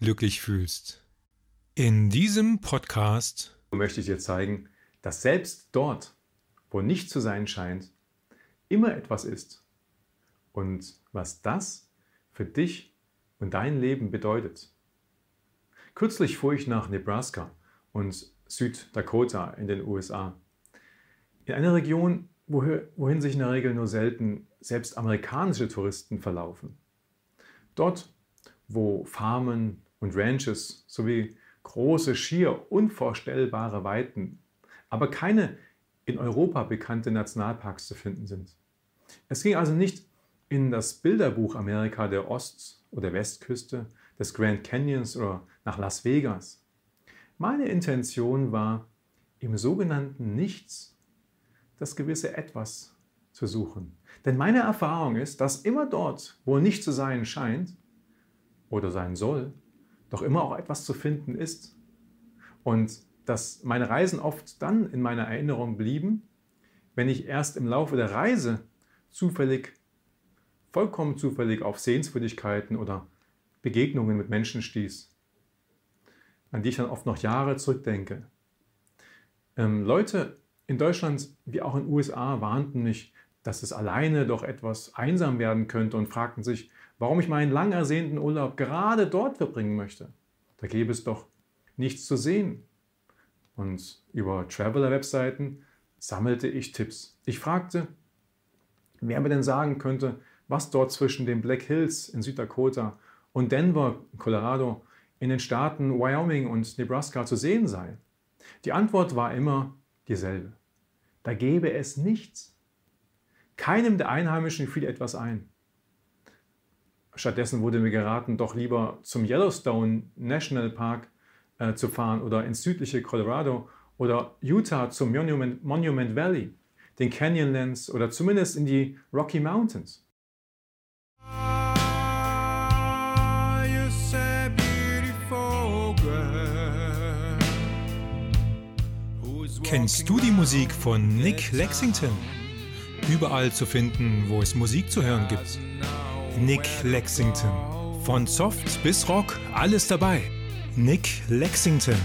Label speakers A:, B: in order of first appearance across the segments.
A: glücklich fühlst. In diesem Podcast
B: möchte ich dir zeigen, dass selbst dort, wo nicht zu sein scheint, immer etwas ist. Und was das für dich und dein Leben bedeutet. Kürzlich fuhr ich nach Nebraska und Süddakota in den USA. In eine Region, wohin sich in der Regel nur selten selbst amerikanische Touristen verlaufen. Dort, wo Farmen und Ranches sowie große, schier unvorstellbare Weiten, aber keine in Europa bekannte Nationalparks zu finden sind. Es ging also nicht in das Bilderbuch Amerika der Ost- oder Westküste, des Grand Canyons oder nach Las Vegas. Meine Intention war, im sogenannten Nichts das gewisse Etwas zu suchen. Denn meine Erfahrung ist, dass immer dort, wo nicht zu sein scheint oder sein soll, doch immer auch etwas zu finden ist. Und dass meine Reisen oft dann in meiner Erinnerung blieben, wenn ich erst im Laufe der Reise zufällig, vollkommen zufällig auf Sehenswürdigkeiten oder Begegnungen mit Menschen stieß, an die ich dann oft noch Jahre zurückdenke. Ähm, Leute in Deutschland wie auch in den USA warnten mich, dass es alleine doch etwas einsam werden könnte und fragten sich, warum ich meinen lang ersehnten Urlaub gerade dort verbringen möchte. Da gäbe es doch nichts zu sehen. Und über Traveler-Webseiten sammelte ich Tipps. Ich fragte, wer mir denn sagen könnte, was dort zwischen den Black Hills in Süddakota und Denver, Colorado, in den Staaten Wyoming und Nebraska zu sehen sei. Die Antwort war immer dieselbe. Da gäbe es nichts. Keinem der Einheimischen fiel etwas ein. Stattdessen wurde mir geraten, doch lieber zum Yellowstone National Park äh, zu fahren oder ins südliche Colorado oder Utah zum Monument, Monument Valley, den Canyonlands oder zumindest in die Rocky Mountains.
A: Kennst du die Musik von Nick Lexington? Überall zu finden, wo es Musik zu hören gibt. Nick Lexington. Von Soft bis Rock, alles dabei. Nick Lexington.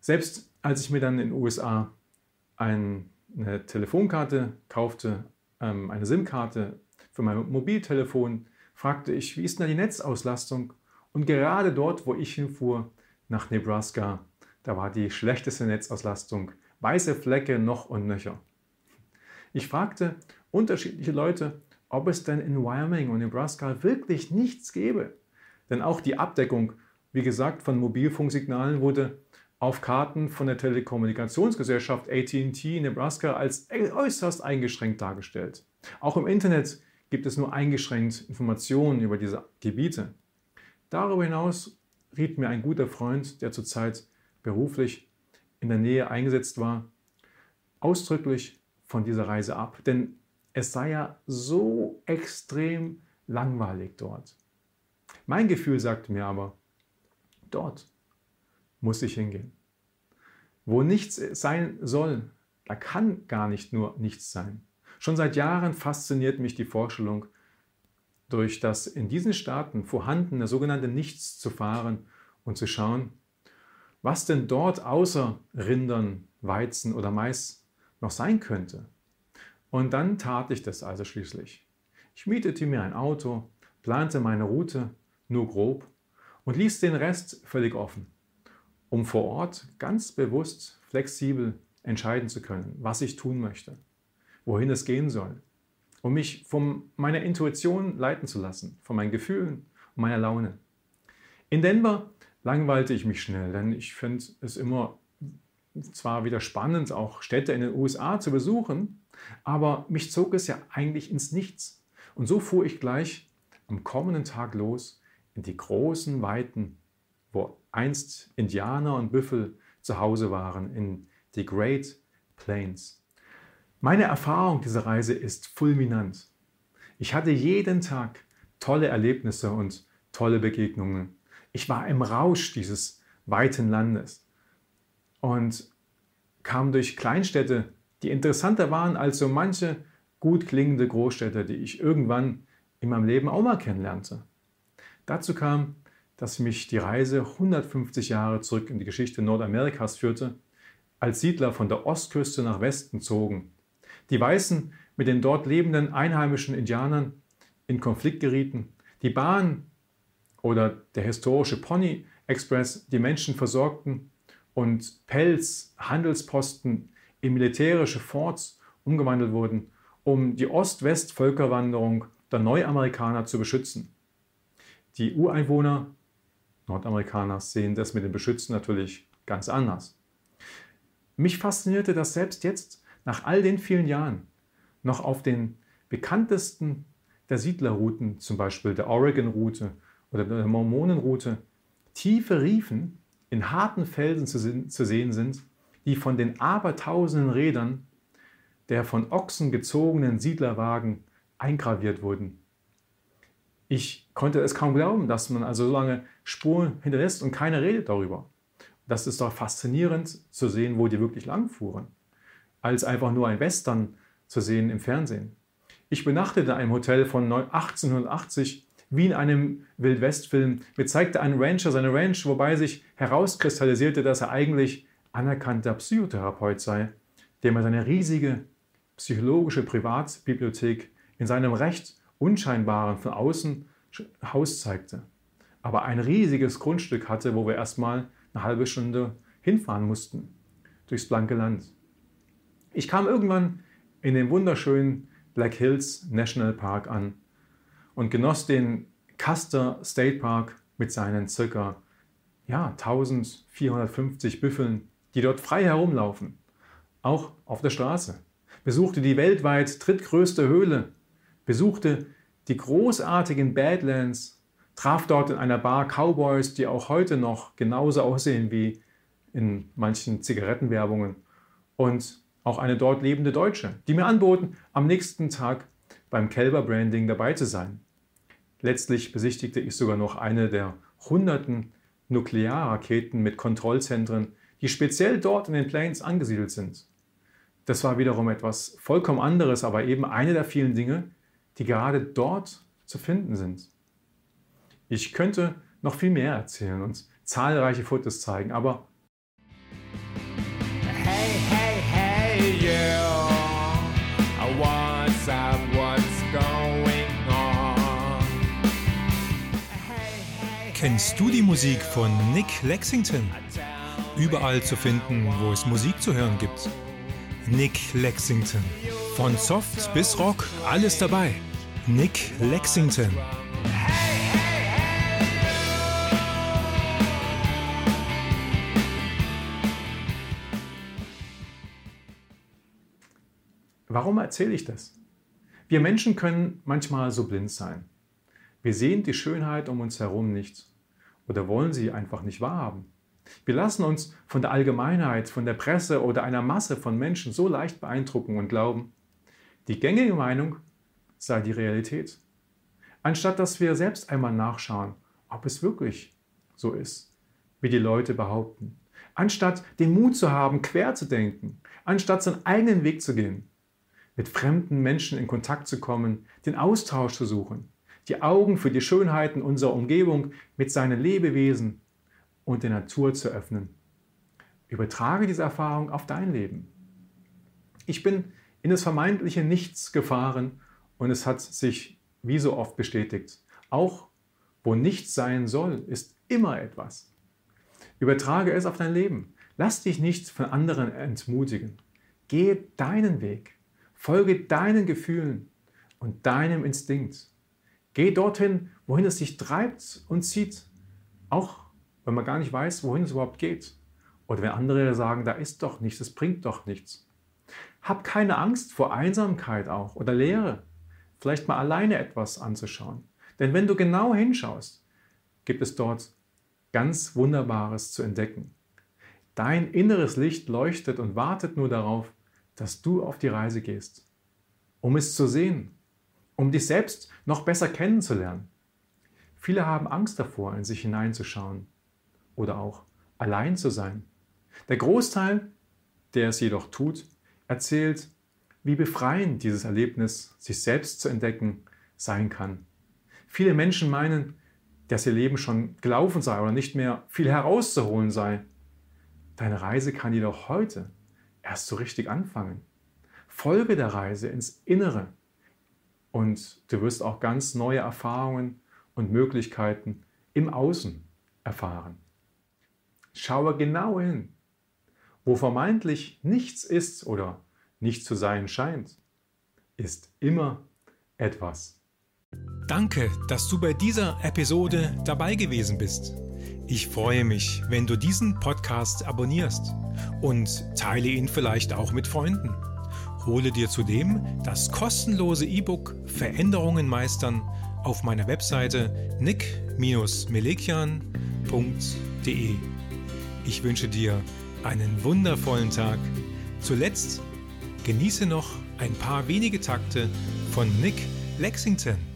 B: Selbst als ich mir dann in den USA eine Telefonkarte kaufte, ähm, eine SIM-Karte für mein Mobiltelefon, fragte ich, wie ist denn da die Netzauslastung? Und gerade dort, wo ich hinfuhr, nach Nebraska. Da war die schlechteste Netzauslastung. Weiße Flecke noch und nöcher. Ich fragte unterschiedliche Leute, ob es denn in Wyoming und Nebraska wirklich nichts gäbe. Denn auch die Abdeckung, wie gesagt, von Mobilfunksignalen wurde auf Karten von der Telekommunikationsgesellschaft ATT Nebraska als äußerst eingeschränkt dargestellt. Auch im Internet gibt es nur eingeschränkt Informationen über diese Gebiete. Darüber hinaus riet mir ein guter Freund, der zurzeit beruflich in der Nähe eingesetzt war, ausdrücklich von dieser Reise ab, denn es sei ja so extrem langweilig dort. Mein Gefühl sagte mir aber, dort muss ich hingehen. Wo nichts sein soll, da kann gar nicht nur nichts sein. Schon seit Jahren fasziniert mich die Vorstellung, durch das in diesen Staaten vorhandene sogenannte Nichts zu fahren und zu schauen, was denn dort außer Rindern, Weizen oder Mais noch sein könnte. Und dann tat ich das also schließlich. Ich mietete mir ein Auto, plante meine Route nur grob und ließ den Rest völlig offen, um vor Ort ganz bewusst, flexibel entscheiden zu können, was ich tun möchte, wohin es gehen soll um mich von meiner Intuition leiten zu lassen, von meinen Gefühlen und meiner Laune. In Denver langweilte ich mich schnell, denn ich finde es immer zwar wieder spannend, auch Städte in den USA zu besuchen, aber mich zog es ja eigentlich ins Nichts. Und so fuhr ich gleich am kommenden Tag los in die großen Weiten, wo einst Indianer und Büffel zu Hause waren, in die Great Plains. Meine Erfahrung dieser Reise ist fulminant. Ich hatte jeden Tag tolle Erlebnisse und tolle Begegnungen. Ich war im Rausch dieses weiten Landes und kam durch Kleinstädte, die interessanter waren als so manche gut klingende Großstädte, die ich irgendwann in meinem Leben auch mal kennenlernte. Dazu kam, dass mich die Reise 150 Jahre zurück in die Geschichte Nordamerikas führte, als Siedler von der Ostküste nach Westen zogen. Die Weißen mit den dort lebenden einheimischen Indianern in Konflikt gerieten. Die Bahn oder der historische Pony Express die Menschen versorgten und Pelz, Handelsposten in militärische Forts umgewandelt wurden, um die Ost-West-Völkerwanderung der Neuamerikaner zu beschützen. Die Ureinwohner Nordamerikaner sehen das mit dem Beschützen natürlich ganz anders. Mich faszinierte, dass selbst jetzt, nach all den vielen Jahren, noch auf den bekanntesten der Siedlerrouten, zum Beispiel der Oregon-Route oder der Mormonenroute, tiefe Riefen in harten Felsen zu, sehen sind, die von den abertausenden Rädern der von Ochsen gezogenen Siedlerwagen eingraviert wurden. Ich konnte es kaum glauben, dass man also so lange Spuren hinterlässt und keiner redet darüber. Das ist doch faszinierend zu sehen, wo die wirklich langfuhren, als einfach nur ein Western zu sehen im Fernsehen. Ich benachtete in einem Hotel von 1880 wie in einem Wildwest-Film. Mir zeigte ein Rancher seine Ranch, wobei sich herauskristallisierte, dass er eigentlich anerkannter Psychotherapeut sei, dem er seine riesige psychologische Privatbibliothek in seinem recht unscheinbaren von außen Haus zeigte. Aber ein riesiges Grundstück hatte, wo wir erstmal eine halbe Stunde hinfahren mussten, durchs blanke Land. Ich kam irgendwann in den wunderschönen Black Hills National Park an und genoss den Custer State Park mit seinen ca. Ja, 1450 Büffeln, die dort frei herumlaufen, auch auf der Straße. Besuchte die weltweit drittgrößte Höhle, besuchte die großartigen Badlands, traf dort in einer Bar Cowboys, die auch heute noch genauso aussehen wie in manchen Zigarettenwerbungen und auch eine dort lebende Deutsche, die mir anboten, am nächsten Tag beim Kälberbranding dabei zu sein. Letztlich besichtigte ich sogar noch eine der hunderten Nuklearraketen mit Kontrollzentren, die speziell dort in den Plains angesiedelt sind. Das war wiederum etwas vollkommen anderes, aber eben eine der vielen Dinge, die gerade dort zu finden sind. Ich könnte noch viel mehr erzählen und zahlreiche Fotos zeigen, aber
A: Kennst du die Musik von Nick Lexington? Überall zu finden, wo es Musik zu hören gibt. Nick Lexington. Von Soft bis Rock, alles dabei. Nick Lexington.
B: Warum erzähle ich das? Wir Menschen können manchmal so blind sein. Wir sehen die Schönheit um uns herum nicht oder wollen sie einfach nicht wahrhaben. Wir lassen uns von der Allgemeinheit, von der Presse oder einer Masse von Menschen so leicht beeindrucken und glauben, die gängige Meinung sei die Realität. Anstatt dass wir selbst einmal nachschauen, ob es wirklich so ist, wie die Leute behaupten. Anstatt den Mut zu haben, quer zu denken. Anstatt seinen eigenen Weg zu gehen. Mit fremden Menschen in Kontakt zu kommen, den Austausch zu suchen. Die Augen für die Schönheiten unserer Umgebung mit seinen Lebewesen und der Natur zu öffnen. Übertrage diese Erfahrung auf dein Leben. Ich bin in das vermeintliche Nichts gefahren und es hat sich wie so oft bestätigt. Auch wo nichts sein soll, ist immer etwas. Übertrage es auf dein Leben. Lass dich nicht von anderen entmutigen. Gehe deinen Weg. Folge deinen Gefühlen und deinem Instinkt. Geh dorthin, wohin es dich treibt und zieht, auch wenn man gar nicht weiß, wohin es überhaupt geht. Oder wenn andere sagen, da ist doch nichts, es bringt doch nichts. Hab keine Angst vor Einsamkeit auch oder Leere. Vielleicht mal alleine etwas anzuschauen. Denn wenn du genau hinschaust, gibt es dort ganz Wunderbares zu entdecken. Dein inneres Licht leuchtet und wartet nur darauf, dass du auf die Reise gehst, um es zu sehen, um dich selbst noch besser kennenzulernen. Viele haben Angst davor, in sich hineinzuschauen oder auch allein zu sein. Der Großteil, der es jedoch tut, erzählt, wie befreiend dieses Erlebnis, sich selbst zu entdecken, sein kann. Viele Menschen meinen, dass ihr Leben schon gelaufen sei oder nicht mehr viel herauszuholen sei. Deine Reise kann jedoch heute erst so richtig anfangen. Folge der Reise ins Innere und du wirst auch ganz neue Erfahrungen und Möglichkeiten im Außen erfahren. Schaue genau hin, wo vermeintlich nichts ist oder nicht zu sein scheint, ist immer etwas.
A: Danke, dass du bei dieser Episode dabei gewesen bist. Ich freue mich, wenn du diesen Podcast abonnierst und teile ihn vielleicht auch mit Freunden. Hole dir zudem das kostenlose E-Book Veränderungen meistern auf meiner Webseite nick-melekian.de. Ich wünsche dir einen wundervollen Tag. Zuletzt genieße noch ein paar wenige Takte von Nick Lexington.